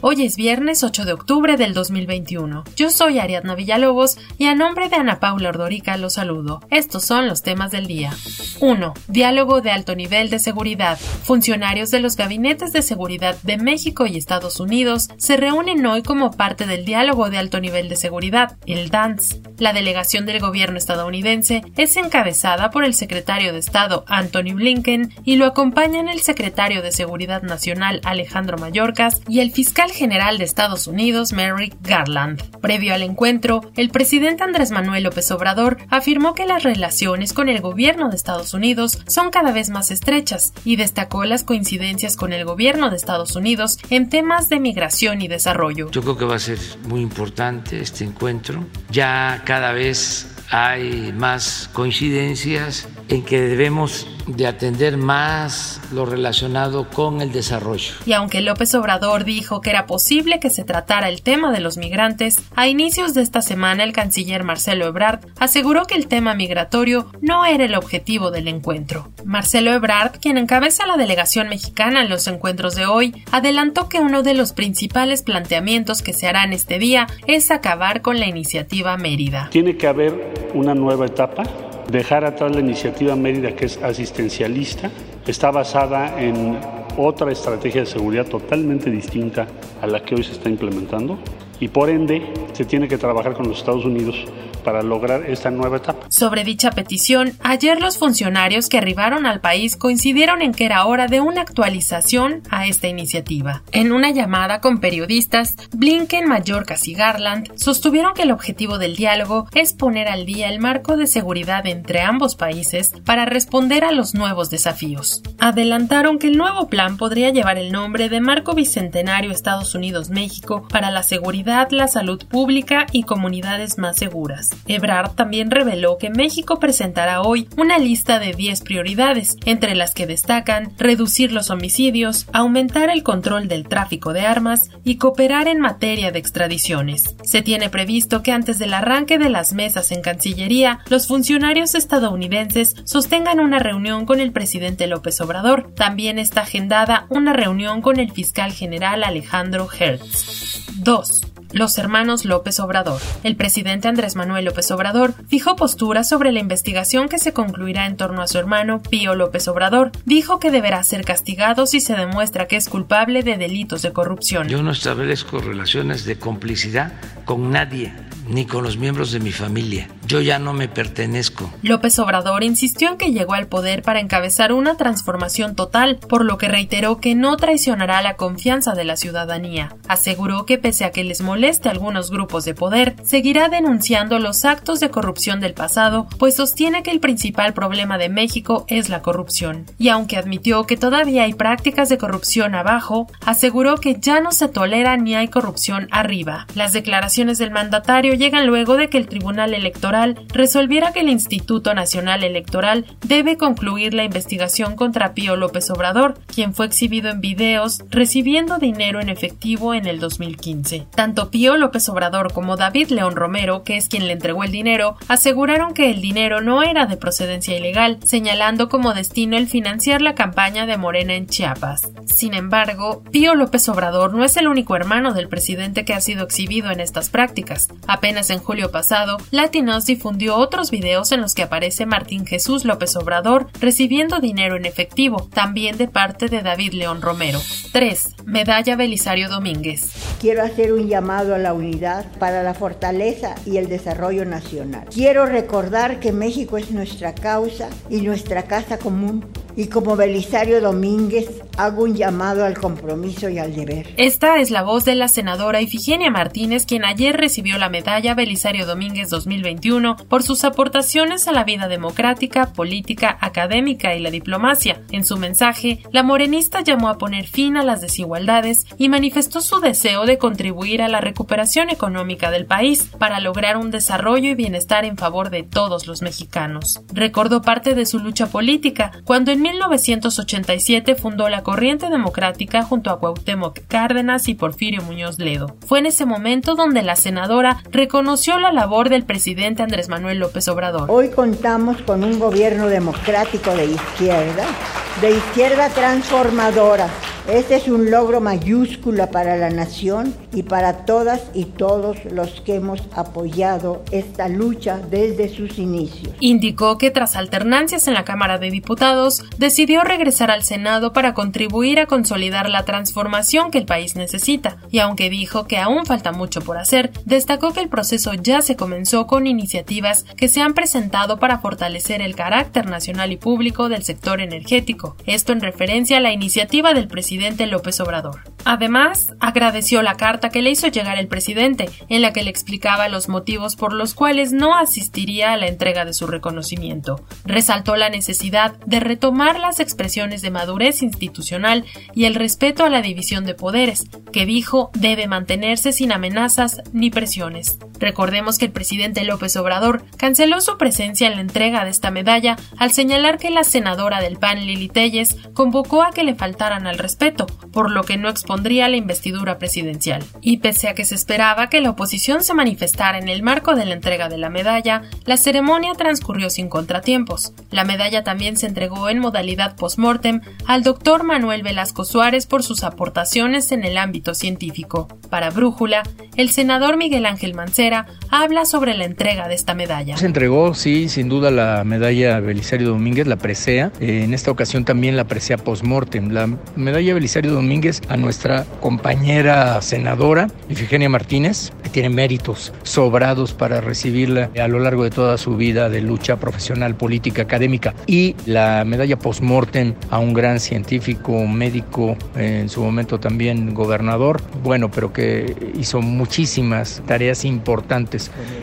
Hoy es viernes 8 de octubre del 2021. Yo soy Ariadna Villalobos y a nombre de Ana Paula Ordorica los saludo. Estos son los temas del día. 1. Diálogo de alto nivel de seguridad. Funcionarios de los gabinetes de seguridad de México y Estados Unidos se reúnen hoy como parte del diálogo de alto nivel de seguridad, el DANS. La delegación del gobierno estadounidense es encabezada por el secretario de Estado Anthony Blinken y lo acompañan el secretario de Seguridad Nacional Alejandro Mayorkas y el fiscal general de Estados Unidos Merrick Garland. Previo al encuentro, el presidente Andrés Manuel López Obrador afirmó que las relaciones con el gobierno de Estados Unidos son cada vez más estrechas y destacó las coincidencias con el gobierno de Estados Unidos en temas de migración y desarrollo. Yo creo que va a ser muy importante este encuentro. Ya cada vez hay más coincidencias en que debemos de atender más lo relacionado con el desarrollo. Y aunque López Obrador dijo que era posible que se tratara el tema de los migrantes, a inicios de esta semana el canciller Marcelo Ebrard aseguró que el tema migratorio no era el objetivo del encuentro. Marcelo Ebrard, quien encabeza la delegación mexicana en los encuentros de hoy, adelantó que uno de los principales planteamientos que se harán este día es acabar con la iniciativa Mérida. Tiene que haber una nueva etapa dejar atrás la iniciativa Mérida, que es asistencialista, está basada en otra estrategia de seguridad totalmente distinta a la que hoy se está implementando y por ende se tiene que trabajar con los Estados Unidos para lograr esta nueva etapa. Sobre dicha petición, ayer los funcionarios que arribaron al país coincidieron en que era hora de una actualización a esta iniciativa. En una llamada con periodistas, Blinken, Mayorkas y Garland sostuvieron que el objetivo del diálogo es poner al día el marco de seguridad entre ambos países para responder a los nuevos desafíos. Adelantaron que el nuevo plan podría llevar el nombre de Marco Bicentenario Estados Unidos-México para la seguridad, la salud pública y comunidades más seguras. Ebrard también reveló que México presentará hoy una lista de 10 prioridades, entre las que destacan reducir los homicidios, aumentar el control del tráfico de armas y cooperar en materia de extradiciones. Se tiene previsto que antes del arranque de las mesas en Cancillería, los funcionarios estadounidenses sostengan una reunión con el presidente López Obrador. También está agendada una reunión con el fiscal general Alejandro Hertz. 2 los hermanos López Obrador. El presidente Andrés Manuel López Obrador fijó postura sobre la investigación que se concluirá en torno a su hermano Pío López Obrador. Dijo que deberá ser castigado si se demuestra que es culpable de delitos de corrupción. Yo no establezco relaciones de complicidad con nadie ni con los miembros de mi familia. Yo ya no me pertenezco. López Obrador insistió en que llegó al poder para encabezar una transformación total, por lo que reiteró que no traicionará la confianza de la ciudadanía. Aseguró que pese a que les moleste a algunos grupos de poder, seguirá denunciando los actos de corrupción del pasado, pues sostiene que el principal problema de México es la corrupción. Y aunque admitió que todavía hay prácticas de corrupción abajo, aseguró que ya no se tolera ni hay corrupción arriba. Las declaraciones del mandatario llegan luego de que el Tribunal Electoral resolviera que el Instituto Nacional Electoral debe concluir la investigación contra Pío López Obrador, quien fue exhibido en videos recibiendo dinero en efectivo en el 2015. Tanto Pío López Obrador como David León Romero, que es quien le entregó el dinero, aseguraron que el dinero no era de procedencia ilegal, señalando como destino el financiar la campaña de Morena en Chiapas. Sin embargo, Pío López Obrador no es el único hermano del presidente que ha sido exhibido en estas prácticas. Apenas en julio pasado, Latinos difundió otros videos en los que aparece Martín Jesús López Obrador recibiendo dinero en efectivo, también de parte de David León Romero. 3. Medalla Belisario Domínguez. Quiero hacer un llamado a la unidad para la fortaleza y el desarrollo nacional. Quiero recordar que México es nuestra causa y nuestra casa común y como Belisario Domínguez hago un llamado al compromiso y al deber. Esta es la voz de la senadora Ifigenia Martínez, quien ayer recibió la medalla Belisario Domínguez 2021 por sus aportaciones a la vida democrática, política, académica y la diplomacia. En su mensaje, la morenista llamó a poner fin a las desigualdades y manifestó su deseo de contribuir a la recuperación económica del país para lograr un desarrollo y bienestar en favor de todos los mexicanos. Recordó parte de su lucha política cuando en 1987 fundó la Corriente Democrática junto a Cuauhtémoc Cárdenas y Porfirio Muñoz Ledo. Fue en ese momento donde la senadora reconoció la labor del presidente Andrés Manuel López Obrador. Hoy contamos con un gobierno democrático de izquierda, de izquierda transformadora este es un logro mayúscula para la nación y para todas y todos los que hemos apoyado esta lucha desde sus inicios. Indicó que tras alternancias en la Cámara de Diputados, decidió regresar al Senado para contribuir a consolidar la transformación que el país necesita, y aunque dijo que aún falta mucho por hacer, destacó que el proceso ya se comenzó con iniciativas que se han presentado para fortalecer el carácter nacional y público del sector energético, esto en referencia a la iniciativa del presidente López Obrador. Además, agradeció la carta que le hizo llegar el presidente, en la que le explicaba los motivos por los cuales no asistiría a la entrega de su reconocimiento. Resaltó la necesidad de retomar las expresiones de madurez institucional y el respeto a la división de poderes, que dijo debe mantenerse sin amenazas ni presiones. Recordemos que el presidente López Obrador canceló su presencia en la entrega de esta medalla al señalar que la senadora del PAN Lili Telles convocó a que le faltaran al respeto por lo que no expondría la investidura presidencial. Y pese a que se esperaba que la oposición se manifestara en el marco de la entrega de la medalla, la ceremonia transcurrió sin contratiempos. La medalla también se entregó en modalidad post-mortem al doctor Manuel Velasco Suárez por sus aportaciones en el ámbito científico. Para Brújula, el senador Miguel Ángel Mancera habla sobre la entrega de esta medalla. Se entregó, sí, sin duda la medalla Belisario Domínguez, la presea. en esta ocasión también la presea post-mortem. La medalla Belisario Domínguez a nuestra compañera senadora Ifigenia Martínez, que tiene méritos sobrados para recibirla a lo largo de toda su vida de lucha profesional, política, académica, y la medalla post-mortem a un gran científico, médico, en su momento también gobernador, bueno, pero que hizo muchísimas tareas importantes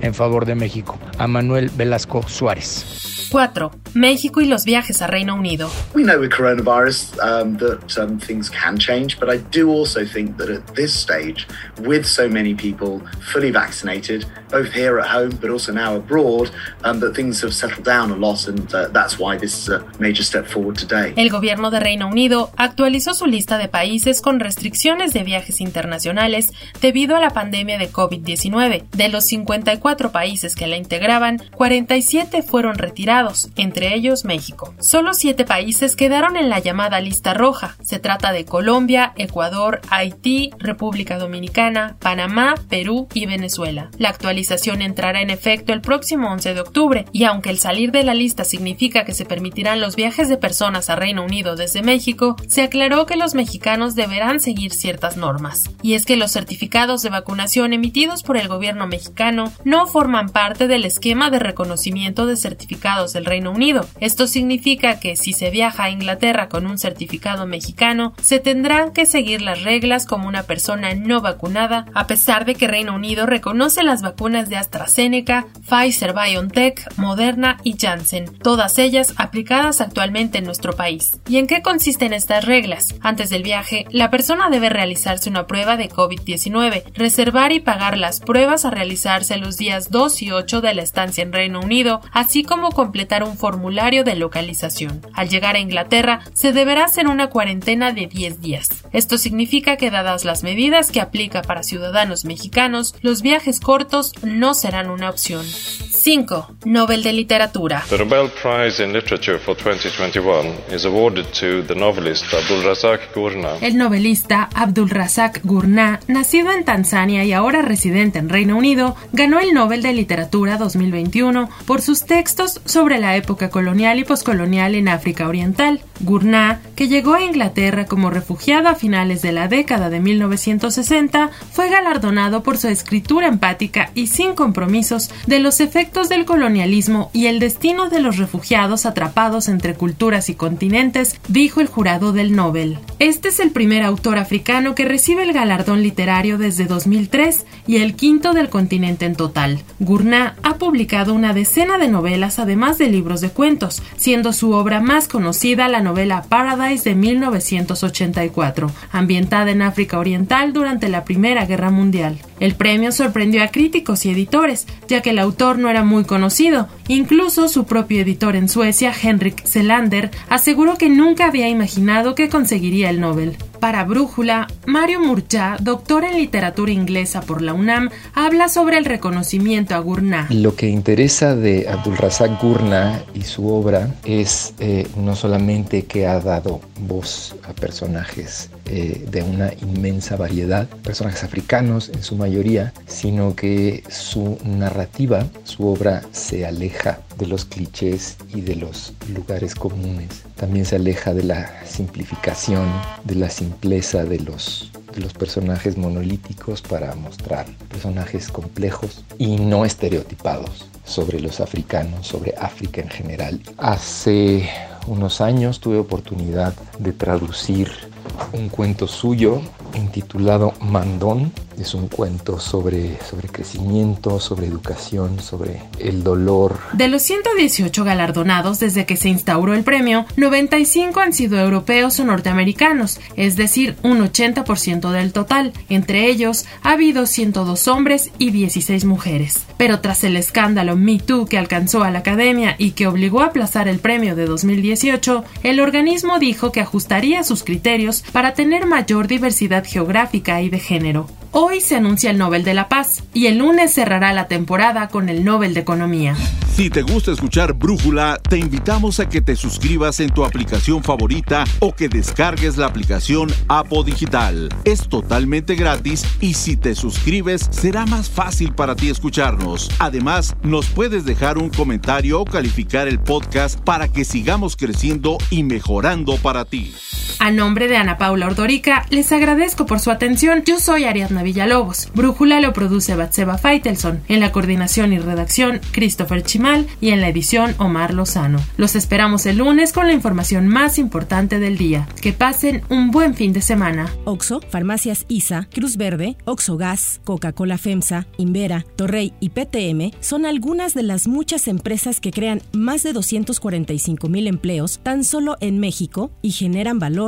en favor de México, a Manuel Velasco Suárez. 4. México y los viajes a Reino Unido. We know with coronavirus um, that um, things can change, but I do also think that at this stage, with so many people fully vaccinated, both here at home but also now abroad, um, that things have settled down a lot, and uh, that's why this is a major step forward today. El gobierno de Reino Unido actualizó su lista de países con restricciones de viajes internacionales debido a la pandemia de COVID-19. De los 54 países que la integraban, 47 fueron retirados entre ellos México. Solo siete países quedaron en la llamada lista roja. Se trata de Colombia, Ecuador, Haití, República Dominicana, Panamá, Perú y Venezuela. La actualización entrará en efecto el próximo 11 de octubre y aunque el salir de la lista significa que se permitirán los viajes de personas a Reino Unido desde México, se aclaró que los mexicanos deberán seguir ciertas normas. Y es que los certificados de vacunación emitidos por el gobierno mexicano no forman parte del esquema de reconocimiento de certificados del Reino Unido. Esto significa que si se viaja a Inglaterra con un certificado mexicano, se tendrán que seguir las reglas como una persona no vacunada, a pesar de que Reino Unido reconoce las vacunas de AstraZeneca, Pfizer BioNTech, Moderna y Janssen, todas ellas aplicadas actualmente en nuestro país. ¿Y en qué consisten estas reglas? Antes del viaje, la persona debe realizarse una prueba de COVID-19, reservar y pagar las pruebas a realizarse los días 2 y 8 de la estancia en Reino Unido, así como completar un formulario de localización. Al llegar a Inglaterra, se deberá hacer una cuarentena de 10 días. Esto significa que dadas las medidas que aplica para ciudadanos mexicanos, los viajes cortos no serán una opción. 5. Nobel de Literatura. The Nobel Prize in Literature for 2021 is awarded to the novelist Abdul Razak Gurnah. El novelista Abdul Razak Gurnah, nacido en Tanzania y ahora residente en Reino Unido, ganó el Nobel de Literatura 2021 por sus textos sobre la época colonial y poscolonial en África Oriental. Gurnah, que llegó a Inglaterra como refugiado a finales de la década de 1960, fue galardonado por su escritura empática y sin compromisos de los efectos del colonialismo y el destino de los refugiados atrapados entre culturas y continentes, dijo el jurado del Nobel. Este es el primer autor africano que recibe el galardón literario desde 2003 y el quinto del continente en total. Gurnah ha publicado una decena de novelas además de libros de cuentos, siendo su obra más conocida la novela Paradise de 1984, ambientada en África Oriental durante la Primera Guerra Mundial. El premio sorprendió a críticos y editores, ya que el autor no era muy conocido Incluso su propio editor en Suecia, Henrik Selander, aseguró que nunca había imaginado que conseguiría el Nobel. Para Brújula, Mario Murcha, doctor en literatura inglesa por la UNAM, habla sobre el reconocimiento a Gurnah. Lo que interesa de Abdulrazak Gurnah y su obra es eh, no solamente que ha dado voz a personajes eh, de una inmensa variedad, personajes africanos en su mayoría, sino que su narrativa, su obra se aleja de los clichés y de los lugares comunes. También se aleja de la simplificación, de la simpleza de los, de los personajes monolíticos para mostrar personajes complejos y no estereotipados sobre los africanos, sobre África en general. Hace unos años tuve oportunidad de traducir un cuento suyo intitulado Mandón. Es un cuento sobre, sobre crecimiento, sobre educación, sobre el dolor. De los 118 galardonados desde que se instauró el premio, 95 han sido europeos o norteamericanos, es decir, un 80% del total. Entre ellos, ha habido 102 hombres y 16 mujeres. Pero tras el escándalo Me Too que alcanzó a la academia y que obligó a aplazar el premio de 2018, el organismo dijo que ajustaría sus criterios para tener mayor diversidad geográfica y de género. Hoy se anuncia el Nobel de la Paz y el lunes cerrará la temporada con el Nobel de Economía. Si te gusta escuchar Brújula, te invitamos a que te suscribas en tu aplicación favorita o que descargues la aplicación Apo Digital. Es totalmente gratis y si te suscribes será más fácil para ti escucharnos. Además, nos puedes dejar un comentario o calificar el podcast para que sigamos creciendo y mejorando para ti. A nombre de Ana Paula Ordorica, les agradezco por su atención. Yo soy Ariadna Villalobos. Brújula lo produce Batseba Feitelson. En la coordinación y redacción, Christopher Chimal. Y en la edición, Omar Lozano. Los esperamos el lunes con la información más importante del día. Que pasen un buen fin de semana. Oxo, Farmacias ISA, Cruz Verde, Oxo Gas, Coca-Cola FEMSA, Invera, Torrey y PTM son algunas de las muchas empresas que crean más de 245 mil empleos tan solo en México y generan valor